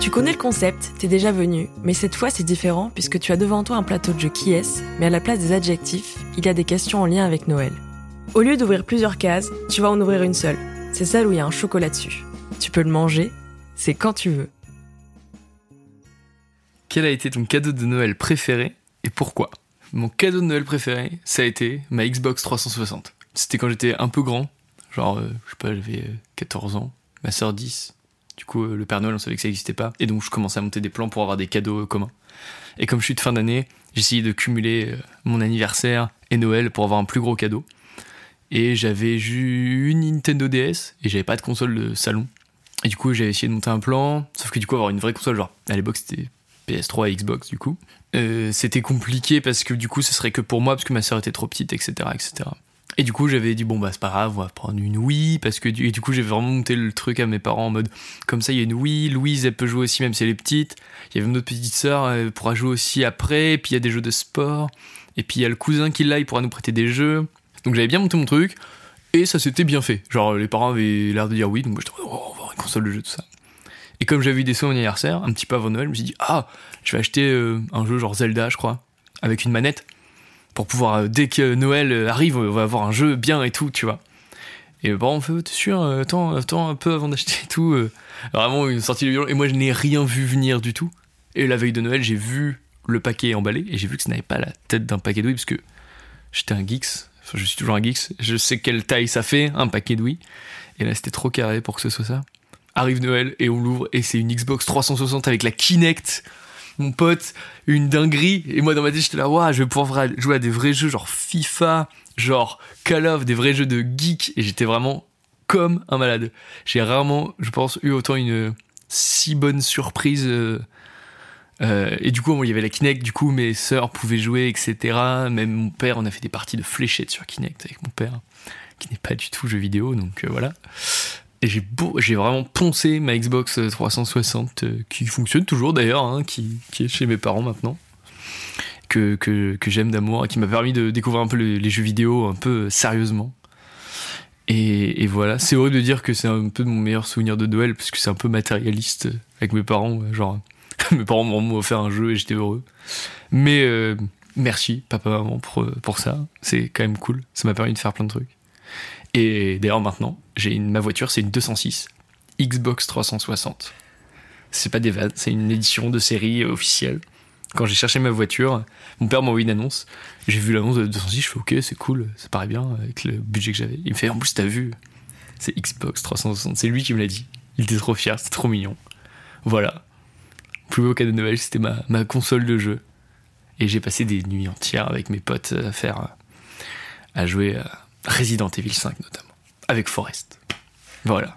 Tu connais le concept, t'es déjà venu, mais cette fois c'est différent puisque tu as devant toi un plateau de jeu qui est, mais à la place des adjectifs, il y a des questions en lien avec Noël. Au lieu d'ouvrir plusieurs cases, tu vas en ouvrir une seule. C'est celle où il y a un chocolat dessus. Tu peux le manger, c'est quand tu veux. Quel a été ton cadeau de Noël préféré et pourquoi? Mon cadeau de Noël préféré, ça a été ma Xbox 360. C'était quand j'étais un peu grand, genre, euh, je sais pas, j'avais 14 ans, ma soeur 10. Du coup, euh, le Père Noël, on savait que ça n'existait pas. Et donc, je commençais à monter des plans pour avoir des cadeaux euh, communs. Et comme je suis de fin d'année, essayé de cumuler mon anniversaire et Noël pour avoir un plus gros cadeau. Et j'avais une Nintendo DS et j'avais pas de console de salon. Et du coup, j'avais essayé de monter un plan, sauf que du coup, avoir une vraie console, genre, à l'époque, c'était PS3 et Xbox, du coup. c'était compliqué parce que du coup, ce serait que pour moi, parce que ma soeur était trop petite, etc., etc. Et du coup, j'avais dit, bon, bah, c'est pas grave, on va prendre une Wii, parce que du, et du coup, j'ai vraiment monté le truc à mes parents en mode, comme ça, il y a une Wii, Louise, elle peut jouer aussi, même si elle est petite. Il y avait une autre petite sœur, elle pourra jouer aussi après, puis il y a des jeux de sport, et puis il y a le cousin qui l'a, il pourra nous prêter des jeux. Donc j'avais bien monté mon truc, et ça s'était bien fait. Genre, les parents avaient l'air de dire oui, donc moi, j'étais, oh, on va avoir une console de jeu, tout ça. Et comme j'avais eu des sons au anniversaire, un petit peu avant Noël, je me suis dit, ah, je vais acheter euh, un jeu genre Zelda, je crois, avec une manette pour pouvoir, euh, dès que Noël euh, arrive, on va avoir un jeu bien et tout, tu vois. Et bon, on fait, t'es sûr, euh, attends, attends un peu avant d'acheter tout. Vraiment, une sortie de violon. Et moi, je n'ai rien vu venir du tout. Et la veille de Noël, j'ai vu le paquet emballé et j'ai vu que ça n'avait pas la tête d'un paquet de parce que j'étais un geeks. Enfin, je suis toujours un geeks. Je sais quelle taille ça fait, un paquet de. Et là, c'était trop carré pour que ce soit ça. Arrive Noël et on l'ouvre et c'est une Xbox 360 avec la Kinect mon pote, une dinguerie. Et moi, dans ma tête, j'étais là, waouh, je vais pouvoir jouer à des vrais jeux genre FIFA, genre Call of, des vrais jeux de geek. Et j'étais vraiment comme un malade. J'ai rarement, je pense, eu autant une si bonne surprise. Euh, euh, et du coup, il y avait la Kinect, du coup, mes sœurs pouvaient jouer, etc. Même mon père, on a fait des parties de fléchettes sur Kinect avec mon père, qui n'est pas du tout jeu vidéo, donc euh, voilà. Et j'ai, vraiment poncé ma Xbox 360, euh, qui fonctionne toujours d'ailleurs, hein, qui, est chez mes parents maintenant, que, que, j'aime d'amour, qui m'a permis de découvrir un peu les, jeux vidéo un peu sérieusement. Et, voilà, c'est horrible de dire que c'est un peu mon meilleur souvenir de Noël, parce que c'est un peu matérialiste avec mes parents, genre, mes parents m'ont offert un jeu et j'étais heureux. Mais euh, merci, papa, maman, pour ça, c'est quand même cool, ça m'a permis de faire plein de trucs. Et d'ailleurs maintenant, j'ai une, ma voiture, c'est une 206 Xbox 360. C'est pas des vannes, c'est une édition de série officielle. Quand j'ai cherché ma voiture, mon père m'a envoyé une annonce. J'ai vu l'annonce de 206, je fais ok, c'est cool, ça paraît bien avec le budget que j'avais. Il me fait en plus, t'as vu, c'est Xbox 360. C'est lui qui me l'a dit. Il était trop fier, c'était trop mignon. Voilà. Plus beau cadeau de Noël, c'était ma, ma console de jeu. Et j'ai passé des nuits entières avec mes potes à faire, à jouer à Resident Evil 5 notamment, avec Forest. Voilà.